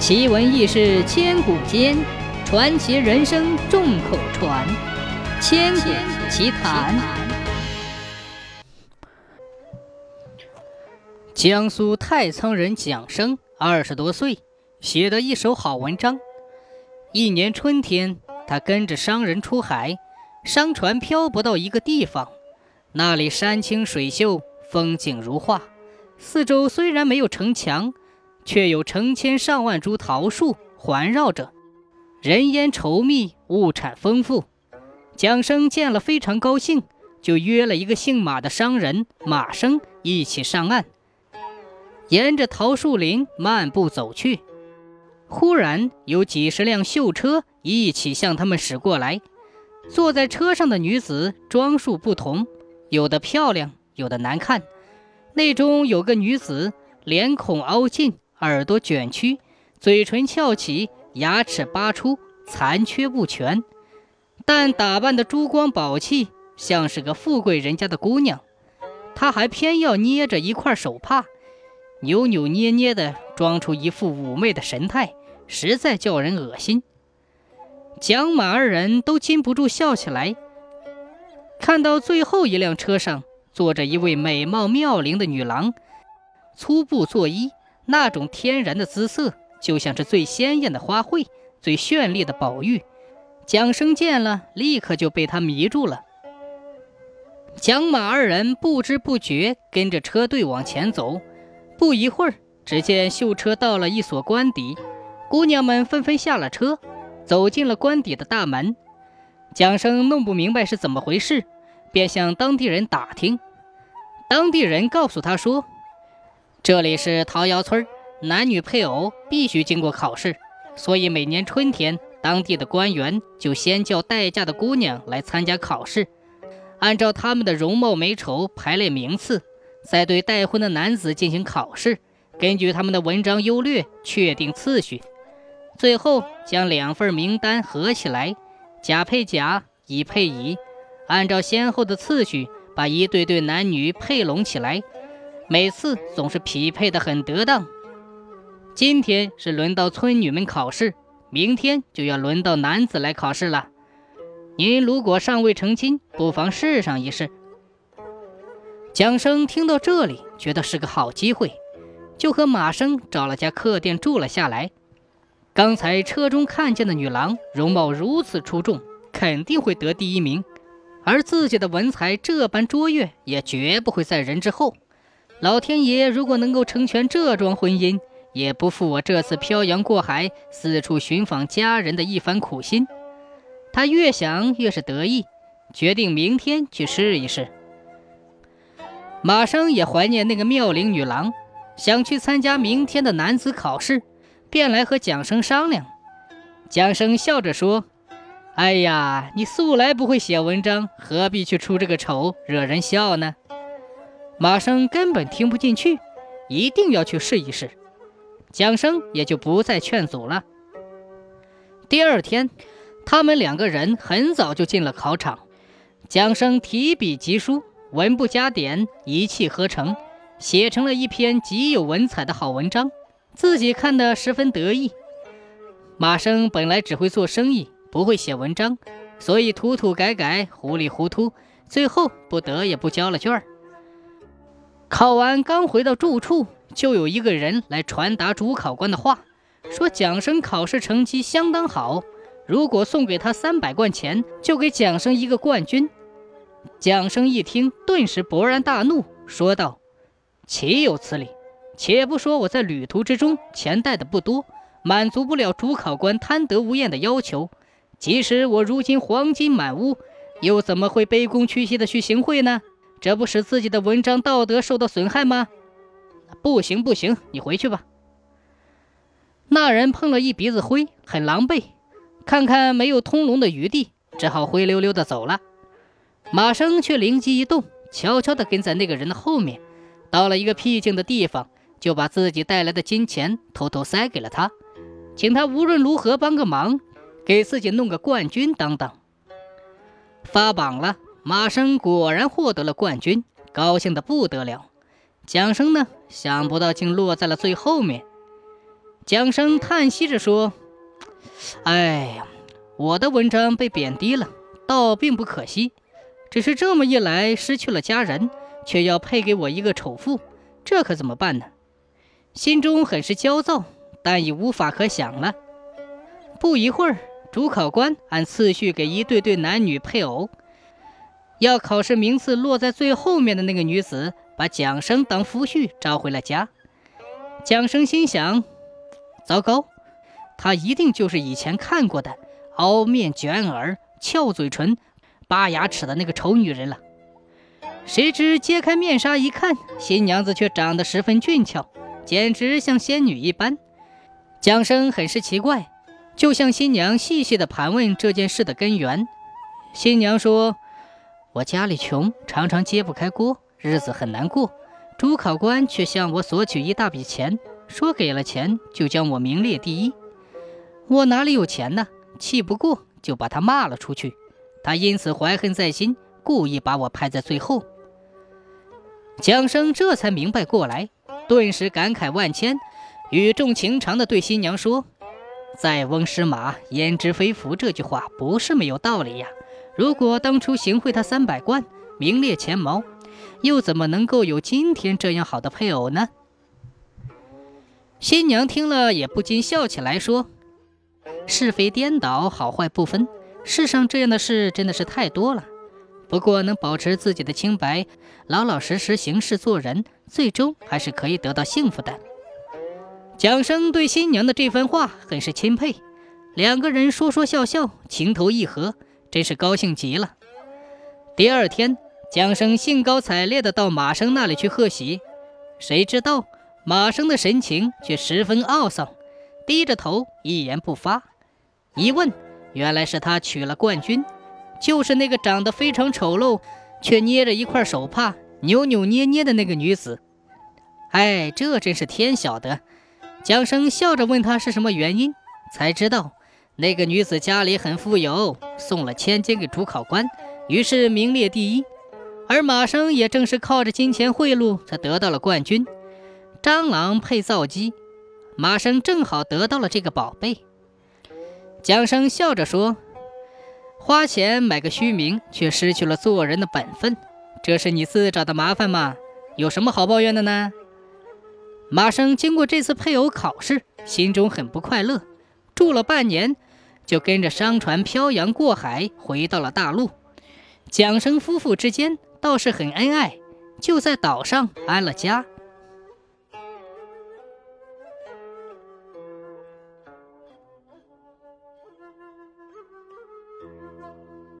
奇闻异事千古间，传奇人生众口传。千古奇谈。江苏太仓人蒋生二十多岁，写的一手好文章。一年春天，他跟着商人出海，商船漂泊到一个地方，那里山清水秀，风景如画。四周虽然没有城墙。却有成千上万株桃树环绕着，人烟稠密，物产丰富。蒋生见了非常高兴，就约了一个姓马的商人马生一起上岸，沿着桃树林漫步走去。忽然有几十辆绣车一起向他们驶过来，坐在车上的女子装束不同，有的漂亮，有的难看。内中有个女子，脸孔凹进。耳朵卷曲，嘴唇翘起，牙齿扒出，残缺不全，但打扮的珠光宝气，像是个富贵人家的姑娘。她还偏要捏着一块手帕，扭扭捏捏的装出一副妩媚的神态，实在叫人恶心。蒋马二人都禁不住笑起来。看到最后一辆车上坐着一位美貌妙龄的女郎，粗布作衣。那种天然的姿色，就像是最鲜艳的花卉，最绚丽的宝玉。蒋生见了，立刻就被他迷住了。蒋马二人不知不觉跟着车队往前走，不一会儿，只见绣车到了一所官邸，姑娘们纷纷下了车，走进了官邸的大门。蒋生弄不明白是怎么回事，便向当地人打听，当地人告诉他说。这里是桃窑村，男女配偶必须经过考试，所以每年春天，当地的官员就先叫待嫁的姑娘来参加考试，按照他们的容貌美丑排列名次，再对待婚的男子进行考试，根据他们的文章优劣确定次序，最后将两份名单合起来，甲配甲，乙配乙，按照先后的次序把一对对男女配拢起来。每次总是匹配的很得当。今天是轮到村女们考试，明天就要轮到男子来考试了。您如果尚未成亲，不妨试上一试。蒋生听到这里，觉得是个好机会，就和马生找了家客店住了下来。刚才车中看见的女郎容貌如此出众，肯定会得第一名，而自己的文采这般卓越，也绝不会在人之后。老天爷如果能够成全这桩婚姻，也不负我这次漂洋过海、四处寻访家人的一番苦心。他越想越是得意，决定明天去试一试。马生也怀念那个妙龄女郎，想去参加明天的男子考试，便来和蒋生商量。蒋生笑着说：“哎呀，你素来不会写文章，何必去出这个丑，惹人笑呢？”马生根本听不进去，一定要去试一试。蒋生也就不再劝阻了。第二天，他们两个人很早就进了考场。蒋生提笔疾书，文不加点，一气呵成，写成了一篇极有文采的好文章，自己看得十分得意。马生本来只会做生意，不会写文章，所以涂涂改改，糊里糊涂，最后不得也不交了卷儿。考完刚回到住处，就有一个人来传达主考官的话，说蒋生考试成绩相当好，如果送给他三百贯钱，就给蒋生一个冠军。蒋生一听，顿时勃然大怒，说道：“岂有此理！且不说我在旅途之中钱带的不多，满足不了主考官贪得无厌的要求，即使我如今黄金满屋，又怎么会卑躬屈膝的去行贿呢？”这不使自己的文章道德受到损害吗？不行不行，你回去吧。那人碰了一鼻子灰，很狼狈，看看没有通融的余地，只好灰溜溜的走了。马生却灵机一动，悄悄地跟在那个人的后面，到了一个僻静的地方，就把自己带来的金钱偷偷塞给了他，请他无论如何帮个忙，给自己弄个冠军当当。发榜了。马生果然获得了冠军，高兴得不得了。蒋生呢，想不到竟落在了最后面。蒋生叹息着说：“哎呀，我的文章被贬低了，倒并不可惜，只是这么一来，失去了家人，却要配给我一个丑妇，这可怎么办呢？”心中很是焦躁，但已无法可想了。不一会儿，主考官按次序给一对对男女配偶。要考试名次落在最后面的那个女子，把蒋生当夫婿招回了家。蒋生心想：糟糕，她一定就是以前看过的凹面卷耳、翘嘴唇、拔牙齿的那个丑女人了。谁知揭开面纱一看，新娘子却长得十分俊俏。简直像仙女一般，蒋生很是奇怪，就向新娘细细的盘问这件事的根源。新娘说：“我家里穷，常常揭不开锅，日子很难过。主考官却向我索取一大笔钱，说给了钱就将我名列第一。我哪里有钱呢？气不过就把他骂了出去。他因此怀恨在心，故意把我排在最后。”蒋生这才明白过来。顿时感慨万千，语重情长地对新娘说：“塞翁失马，焉知非福。”这句话不是没有道理呀。如果当初行贿他三百贯，名列前茅，又怎么能够有今天这样好的配偶呢？新娘听了也不禁笑起来，说：“是非颠倒，好坏不分，世上这样的事真的是太多了。”不过，能保持自己的清白，老老实实行事做人，最终还是可以得到幸福的。蒋生对新娘的这番话很是钦佩，两个人说说笑笑，情投意合，真是高兴极了。第二天，蒋生兴高采烈地到马生那里去贺喜，谁知道马生的神情却十分懊丧，低着头一言不发。一问，原来是他娶了冠军。就是那个长得非常丑陋，却捏着一块手帕扭扭捏捏的那个女子。哎，这真是天晓得！蒋生笑着问他是什么原因，才知道那个女子家里很富有，送了千金给主考官，于是名列第一。而马生也正是靠着金钱贿赂才得到了冠军。蟑螂配皂机，马生正好得到了这个宝贝。蒋生笑着说。花钱买个虚名，却失去了做人的本分，这是你自找的麻烦吗？有什么好抱怨的呢？马生经过这次配偶考试，心中很不快乐，住了半年，就跟着商船漂洋过海回到了大陆。蒋生夫妇之间倒是很恩爱，就在岛上安了家。